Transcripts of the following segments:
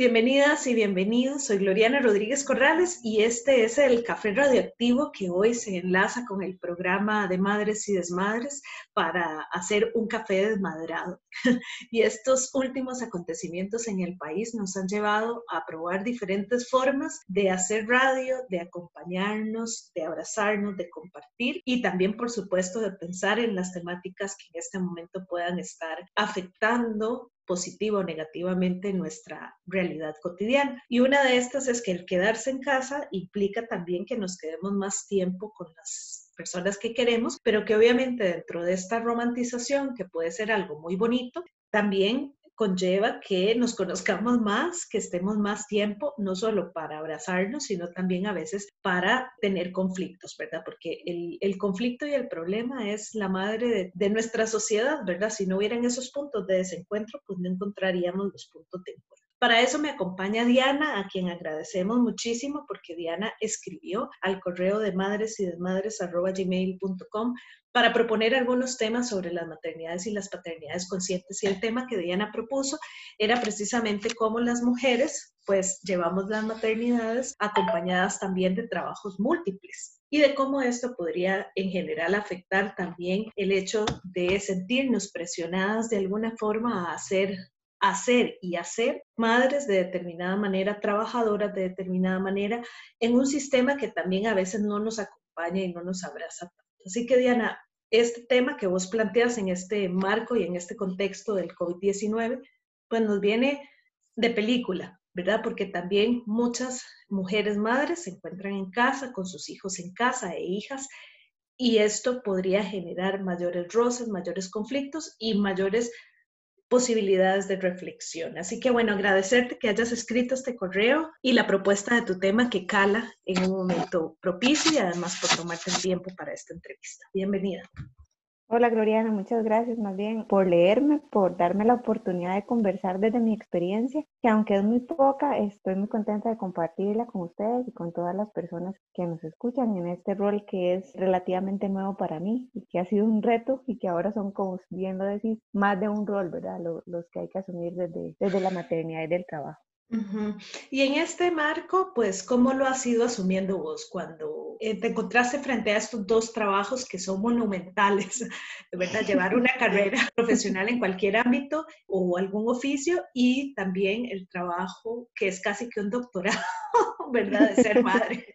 Bienvenidas y bienvenidos, soy Gloriana Rodríguez Corrales y este es el Café Radioactivo que hoy se enlaza con el programa de Madres y Desmadres para hacer un café desmadrado. Y estos últimos acontecimientos en el país nos han llevado a probar diferentes formas de hacer radio, de acompañarnos, de abrazarnos, de compartir y también, por supuesto, de pensar en las temáticas que en este momento puedan estar afectando positiva o negativamente nuestra realidad cotidiana. Y una de estas es que el quedarse en casa implica también que nos quedemos más tiempo con las personas que queremos, pero que obviamente dentro de esta romantización, que puede ser algo muy bonito, también conlleva que nos conozcamos más, que estemos más tiempo, no solo para abrazarnos, sino también a veces para tener conflictos, ¿verdad? Porque el, conflicto y el problema es la madre de, de, nuestra sociedad, ¿verdad? Si no hubieran esos puntos de desencuentro, pues no encontraríamos los puntos de encuentro. Para eso me acompaña Diana, a quien agradecemos muchísimo porque Diana escribió al correo de madres y desmadres.gmail.com para proponer algunos temas sobre las maternidades y las paternidades conscientes. Y el tema que Diana propuso era precisamente cómo las mujeres pues llevamos las maternidades acompañadas también de trabajos múltiples y de cómo esto podría en general afectar también el hecho de sentirnos presionadas de alguna forma a hacer hacer y hacer madres de determinada manera, trabajadoras de determinada manera, en un sistema que también a veces no nos acompaña y no nos abraza. Así que Diana, este tema que vos planteas en este marco y en este contexto del COVID-19, pues nos viene de película, ¿verdad? Porque también muchas mujeres madres se encuentran en casa, con sus hijos en casa e hijas, y esto podría generar mayores roces, mayores conflictos y mayores posibilidades de reflexión. Así que bueno, agradecerte que hayas escrito este correo y la propuesta de tu tema que cala en un momento propicio y además por tomarte el tiempo para esta entrevista. Bienvenida. Hola Gloriana, muchas gracias más bien por leerme, por darme la oportunidad de conversar desde mi experiencia, que aunque es muy poca, estoy muy contenta de compartirla con ustedes y con todas las personas que nos escuchan en este rol que es relativamente nuevo para mí y que ha sido un reto y que ahora son, como bien lo decís, más de un rol, ¿verdad? Los, que hay que asumir desde, desde la maternidad y del trabajo. Y en este marco, pues, ¿cómo lo has ido asumiendo vos cuando te encontraste frente a estos dos trabajos que son monumentales, de verdad, llevar una carrera profesional en cualquier ámbito o algún oficio y también el trabajo que es casi que un doctorado, ¿verdad?, de ser madre.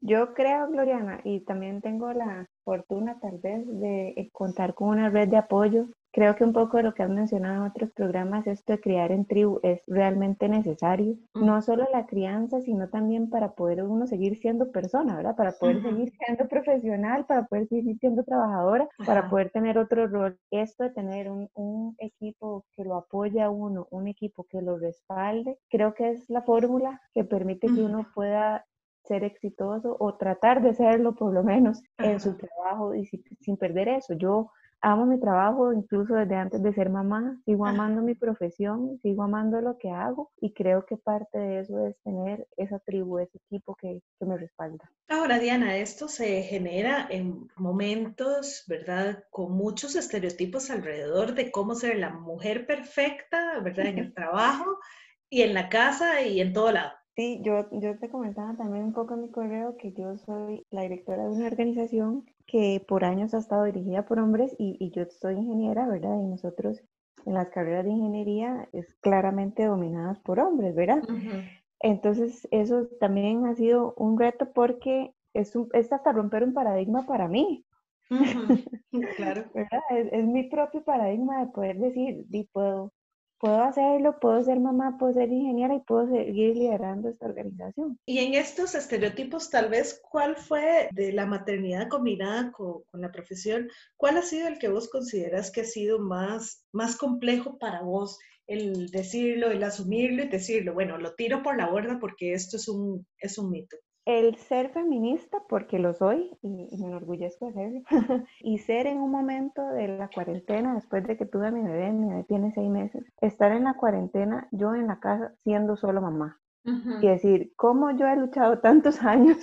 Yo creo, Gloriana, y también tengo la fortuna tal vez de eh, contar con una red de apoyo Creo que un poco de lo que has mencionado en otros programas, esto de criar en tribu es realmente necesario, no solo la crianza, sino también para poder uno seguir siendo persona, ¿verdad? Para poder seguir siendo profesional, para poder seguir siendo trabajadora, para poder tener otro rol. Esto de tener un, un equipo que lo apoye a uno, un equipo que lo respalde, creo que es la fórmula que permite que uno pueda ser exitoso o tratar de serlo por lo menos en su trabajo y sin perder eso. Yo amo mi trabajo incluso desde antes de ser mamá, sigo amando mi profesión, sigo amando lo que hago y creo que parte de eso es tener esa tribu, ese equipo que, que me respalda. Ahora, Diana, esto se genera en momentos, ¿verdad? Con muchos estereotipos alrededor de cómo ser la mujer perfecta, ¿verdad? En el trabajo y en la casa y en todo lado. Sí, yo, yo te comentaba también un poco en mi correo que yo soy la directora de una organización que por años ha estado dirigida por hombres y, y yo soy ingeniera, ¿verdad? Y nosotros en las carreras de ingeniería es claramente dominadas por hombres, ¿verdad? Entonces, eso también ha sido un reto porque es, un, es hasta romper un paradigma para mí. Claro. ¿verdad? Es, es, mi propio paradigma de poder decir, di, puedo, puedo hacerlo, puedo ser mamá, puedo ser ingeniera y puedo seguir liderando esta organización. Y en estos estereotipos, tal vez, ¿cuál fue de la maternidad combinada con, la profesión? ¿Cuál ha sido el que vos consideras que ha sido más, más complejo para vos? El decirlo, el asumirlo y decirlo, bueno, lo tiro por la borda porque esto es un, es un mito. El ser feminista, porque lo soy y, me enorgullezco de serlo, y ser en un momento de la cuarentena, después de que tuve a mi bebé, mi bebé tiene seis meses, estar en la cuarentena, yo en la casa siendo solo mamá. Y decir, ¿cómo yo he luchado tantos años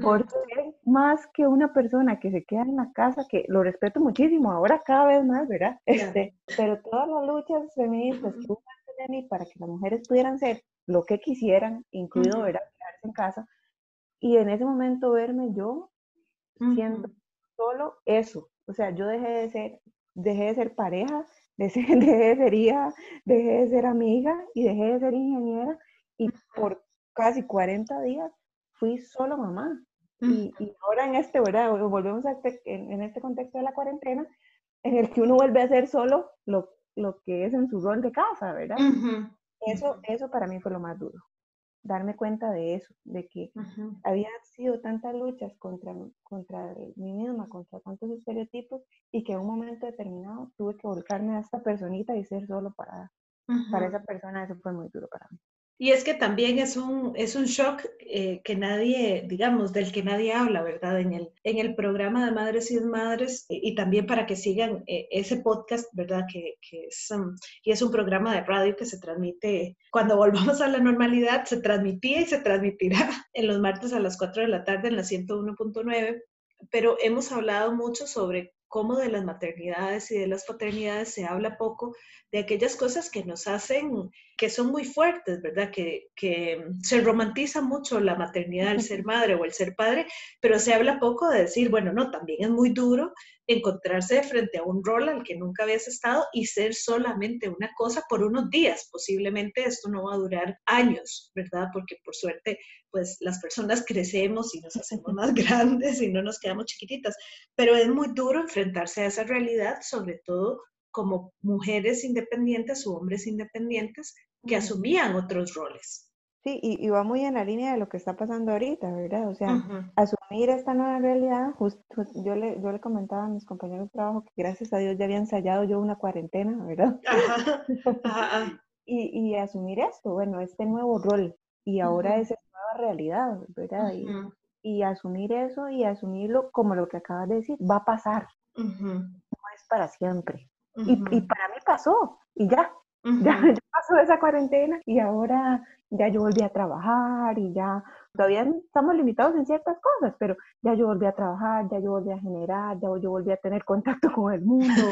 por ser más que una persona que se queda en la casa, que lo respeto muchísimo, ahora cada vez más, ¿verdad? Este, pero todas las luchas feministas que hubo antes de mí para que las mujeres pudieran ser lo que quisieran, incluido, ¿verdad? Quedarse en casa, y en ese momento verme yo siendo solo eso. O sea, yo dejé de ser, dejé de ser pareja, dejé, de ser hija, dejé de ser amiga y dejé de ser ingeniera. Y por casi 40 días fui solo mamá. Y, ahora en este, ¿verdad? Volvemos a este, en, este contexto de la cuarentena, en el que uno vuelve a ser solo lo, lo que es en su rol de casa, ¿verdad? Eso, eso para mí fue lo más duro darme cuenta de eso, de que había sido tantas luchas contra, contra mí misma, contra tantos estereotipos, y que en un momento determinado tuve que volcarme a esta personita y ser solo para, para esa persona, eso fue muy duro para mí. Y es que también es un, es un shock eh, que nadie, digamos, del que nadie habla, ¿verdad? En el, en el programa de Madres y Madres eh, y también para que sigan eh, ese podcast, ¿verdad? Que, que es, um, y es un programa de radio que se transmite, cuando volvamos a la normalidad, se transmitía y se transmitirá en los martes a las 4 de la tarde en la 101.9 pero hemos hablado mucho sobre cómo de las maternidades y de las paternidades se habla poco de aquellas cosas que nos hacen, que son muy fuertes, ¿verdad? Que, que se romantiza mucho la maternidad, el ser madre o el ser padre, pero se habla poco de decir, bueno, no, también es muy duro encontrarse de frente a un rol al que nunca habías estado y ser solamente una cosa por unos días. Posiblemente esto no va a durar años, ¿verdad? Porque por suerte, pues las personas crecemos y nos hacemos más grandes y no nos quedamos chiquititas, pero es muy duro enfrentarse a esa realidad, sobre todo como mujeres independientes o hombres independientes que asumían otros roles. Sí, y, va muy en la línea de lo que está pasando ahorita, ¿verdad? O sea, asumir esta nueva realidad, justo yo le, yo le comentaba a mis compañeros de trabajo que gracias a Dios ya había ensayado yo una cuarentena, ¿verdad? y, y, asumir esto, bueno, este nuevo rol, y ahora es esa nueva realidad, ¿verdad? Y, y, asumir eso y asumirlo como lo que acabas de decir, va a pasar, no es para siempre. y, y para mí pasó, y ya, ya, ya, pasó esa cuarentena y ahora ya yo volví a trabajar y ya todavía estamos limitados en ciertas cosas, pero ya yo volví a trabajar, ya yo volví a generar, ya yo volví a tener contacto con el mundo.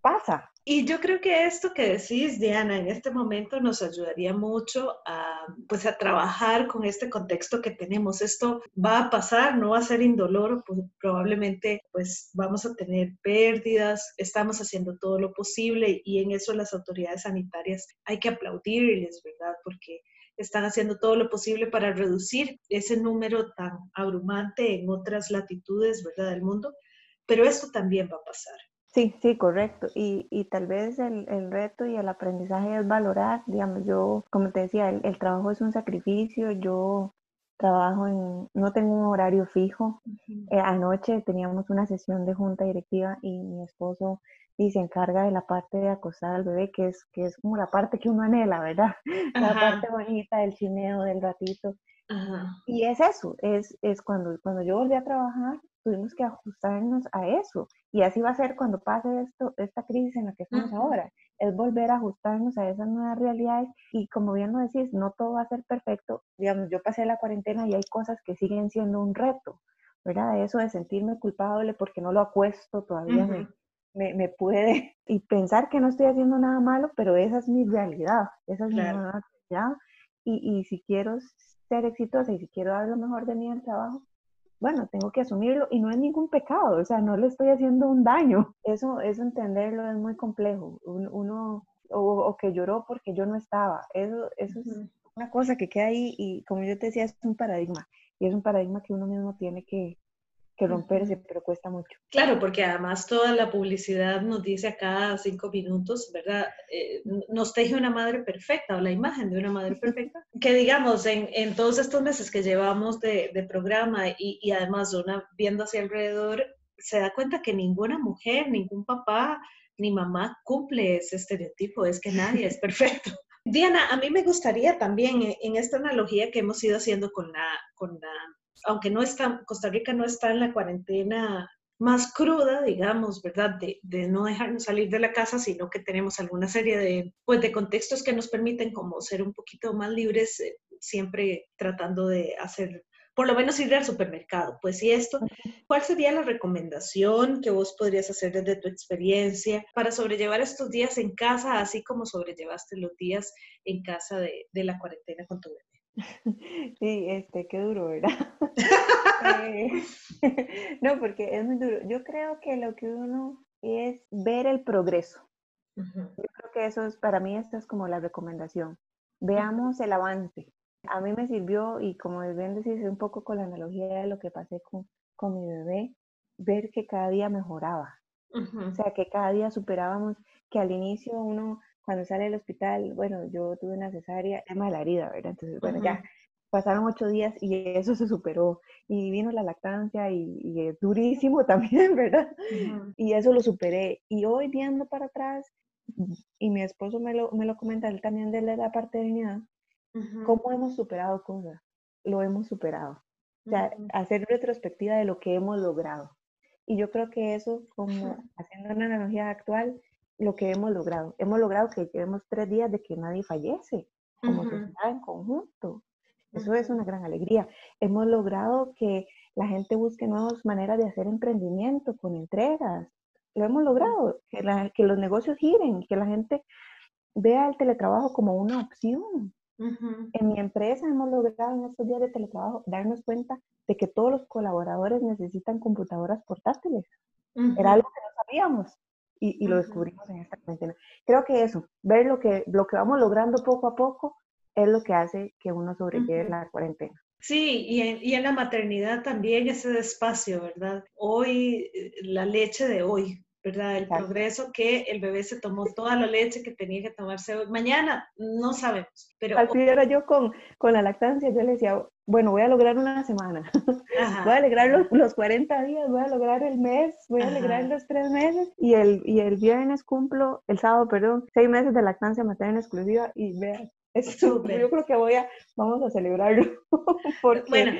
Pasa. Y yo creo que esto que decís, Diana, en este momento nos ayudaría mucho a, pues, a trabajar con este contexto que tenemos. Esto va a pasar, no va a ser indoloro, pues, probablemente pues vamos a tener pérdidas, estamos haciendo todo lo posible y en eso las autoridades sanitarias hay que aplaudirles, ¿verdad? Porque están haciendo todo lo posible para reducir ese número tan abrumante en otras latitudes, ¿verdad?, del mundo, pero esto también va a pasar. Sí, sí, correcto. Y, y tal vez el, el, reto y el aprendizaje es valorar, digamos, yo, como te decía, el, el trabajo es un sacrificio, yo trabajo en, no tengo un horario fijo. Eh, anoche teníamos una sesión de junta directiva y mi esposo y se encarga de la parte de acostar al bebé, que es, que es como la parte que uno anhela, ¿verdad? La parte bonita del chineo, del ratito. Y es eso, es, es cuando, cuando yo volví a trabajar, tuvimos que ajustarnos a eso. Y así va a ser cuando pase esto, esta crisis en la que estamos ahora. Es volver a ajustarnos a esas nuevas realidades. Y como bien lo decís, no todo va a ser perfecto. Digamos, yo pasé la cuarentena y hay cosas que siguen siendo un reto, ¿verdad? Eso de sentirme culpable porque no lo acuesto todavía me, me, puede y pensar que no estoy haciendo nada malo, pero esa es mi realidad, esa es mi realidad. Y, y si quiero ser exitosa y si quiero dar lo mejor de mí en el trabajo, bueno, tengo que asumirlo y no es ningún pecado, o sea, no le estoy haciendo un daño. Eso, eso entenderlo es muy complejo. Uno, o, que lloró porque yo no estaba, eso, eso es una cosa que queda ahí y como yo te decía, es un paradigma y es un paradigma que uno mismo tiene que, que romperse, pero cuesta mucho. Claro, porque además toda la publicidad nos dice a cada cinco minutos, ¿verdad? Eh, nos teje una madre perfecta o la imagen de una madre perfecta. Que digamos, en, en todos estos meses que llevamos de, de programa y, y, además una viendo hacia alrededor, se da cuenta que ninguna mujer, ningún papá, ni mamá cumple ese estereotipo, es que nadie es perfecto. Diana, a mí me gustaría también eh, en esta analogía que hemos ido haciendo con la, con la, aunque no está, Costa Rica no está en la cuarentena más cruda, digamos, ¿verdad? De, de, no dejarnos salir de la casa, sino que tenemos alguna serie de, pues, de contextos que nos permiten como ser un poquito más libres, eh, siempre tratando de hacer, por lo menos ir al supermercado. Pues y esto, ¿cuál sería la recomendación que vos podrías hacer desde tu experiencia para sobrellevar estos días en casa, así como sobrellevaste los días en casa de, de la cuarentena con tu bebé? Sí, este, qué duro, ¿verdad? Eh, no, porque es muy duro. Yo creo que lo que uno es ver el progreso. Yo creo que eso es, para mí, esta es como la recomendación. Veamos el avance. A mí me sirvió, y como bien decís, un poco con la analogía de lo que pasé con, con mi bebé, ver que cada día mejoraba. O sea, que cada día superábamos, que al inicio uno cuando sale del hospital, bueno, yo tuve una cesárea, tema de la herida, ¿verdad? Entonces, bueno, ya pasaron ocho días y eso se superó. Y vino la lactancia y, es durísimo también, ¿verdad? Y eso lo superé. Y hoy viendo para atrás, y mi esposo me lo, me lo comenta, él también de la paternidad, cómo hemos superado cosas. Lo hemos superado. O sea, hacer retrospectiva de lo que hemos logrado. Y yo creo que eso, como haciendo una analogía actual, lo que hemos logrado. Hemos logrado que llevemos tres días de que nadie fallece como sociedad en conjunto. Eso es una gran alegría. Hemos logrado que la gente busque nuevas maneras de hacer emprendimiento con entregas. Lo hemos logrado, que, que los negocios giren, que la gente vea el teletrabajo como una opción. En mi empresa hemos logrado en estos días de teletrabajo darnos cuenta de que todos los colaboradores necesitan computadoras portátiles. Era algo que no sabíamos y, lo descubrimos en esta cuarentena. Creo que eso, ver lo que, lo que vamos logrando poco a poco es lo que hace que uno sobrelleve la cuarentena. Sí, y en, y en, la maternidad también ese espacio, ¿verdad? Hoy, eh, la leche de hoy, ¿verdad? El progreso que el bebé se tomó toda la leche que tenía que tomarse hoy. Mañana no sabemos, pero... Así era yo con, con la lactancia, yo le decía, bueno, voy a lograr una semana, voy a lograr los, los, 40 días, voy a lograr el mes, voy a lograr los tres meses y el, y el viernes cumplo, el sábado, perdón, seis meses de lactancia materna exclusiva y vean, yo creo que voy a, vamos a celebrarlo. Bueno,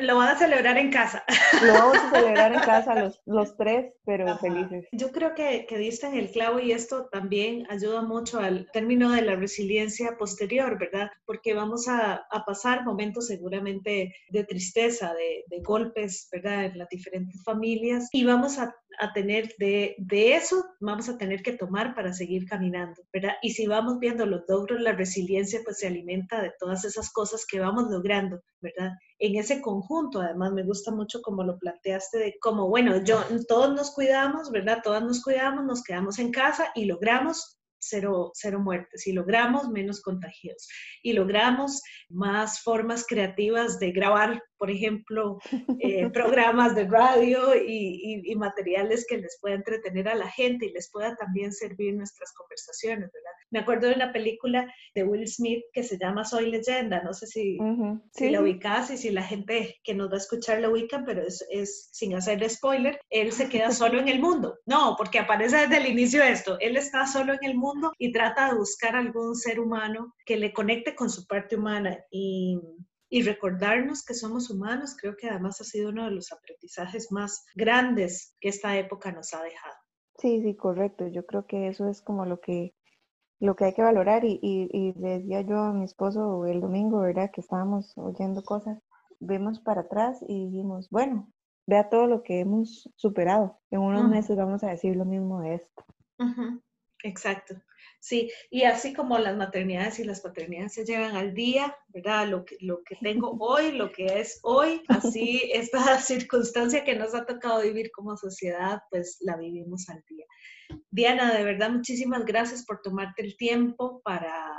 lo van a celebrar en casa. Lo vamos a celebrar en casa los, los tres, pero felices. Yo creo que, que diste en el clavo y esto también ayuda mucho al término de la resiliencia posterior, ¿verdad? Porque vamos a, a pasar momentos seguramente de tristeza, de, de golpes, ¿verdad? En las diferentes familias y vamos a a tener de, de, eso, vamos a tener que tomar para seguir caminando, ¿verdad? Y si vamos viendo los logros, la resiliencia pues se alimenta de todas esas cosas que vamos logrando, ¿verdad? En ese conjunto, además me gusta mucho como lo planteaste de como, bueno, yo, todos nos cuidamos, ¿verdad? Todas nos cuidamos, nos quedamos en casa y logramos cero, cero muertes y logramos menos contagios y logramos más formas creativas de grabar, por ejemplo, eh, programas de radio y, y, materiales que les pueda entretener a la gente y les pueda también servir nuestras conversaciones, ¿verdad? Me acuerdo de una película de Will Smith que se llama Soy leyenda, no sé si, si la ubicas y si la gente que nos va a escuchar la ubican, pero es, es sin hacer spoiler, él se queda solo en el mundo. No, porque aparece desde el inicio esto, él está solo en el mundo y trata de buscar algún ser humano que le conecte con su parte humana y, y recordarnos que somos humanos, creo que además ha sido uno de los aprendizajes más grandes que esta época nos ha dejado. Sí, sí, correcto. Yo creo que eso es como lo que, lo que hay que valorar y, y, y decía yo a mi esposo el domingo, ¿verdad? Que estábamos oyendo cosas, vemos para atrás y dijimos, bueno, vea todo lo que hemos superado. En unos meses vamos a decir lo mismo de esto. Exacto. Sí, y así como las maternidades y las paternidades se llevan al día, ¿verdad? Lo que, lo que tengo hoy, lo que es hoy, así esta circunstancia que nos ha tocado vivir como sociedad, pues la vivimos al día. Diana, de verdad, muchísimas gracias por tomarte el tiempo para,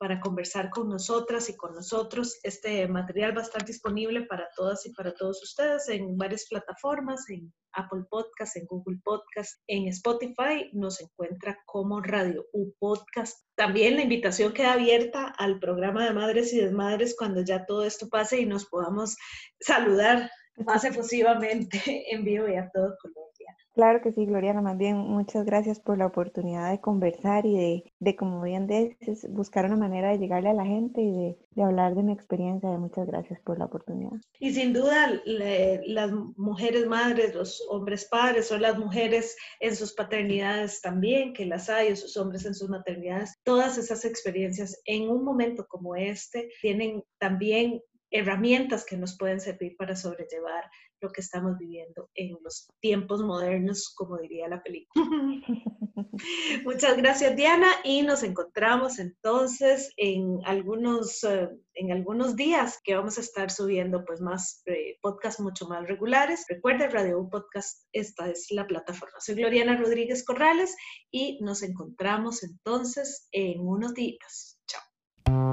para conversar con nosotras y con nosotros. Este material va a estar disponible para todas y para todos ustedes en varias plataformas, en Apple Podcast, en Google Podcast, en Spotify. Nos encuentra como Radio U Podcast. También la invitación queda abierta al programa de Madres y Desmadres cuando ya todo esto pase y nos podamos saludar más efusivamente en vivo y a todo Colombia. Claro que sí, Gloriana, más bien muchas gracias por la oportunidad de conversar y de, de como bien dices, buscar una manera de llegarle a la gente y de, de hablar de mi experiencia. Muchas gracias por la oportunidad. Y sin duda, las mujeres madres, los hombres padres, son las mujeres en sus paternidades también, que las hay, o sus hombres en sus maternidades, todas esas experiencias en un momento como este tienen también herramientas que nos pueden servir para sobrellevar lo que estamos viviendo en los tiempos modernos, como diría la película. Muchas gracias Diana y nos encontramos entonces en algunos, eh, en algunos días que vamos a estar subiendo pues más eh, podcasts mucho más regulares. Recuerda Radio U Podcast, esta es la plataforma. Soy Gloriana Rodríguez Corrales y nos encontramos entonces en unos días. Chao.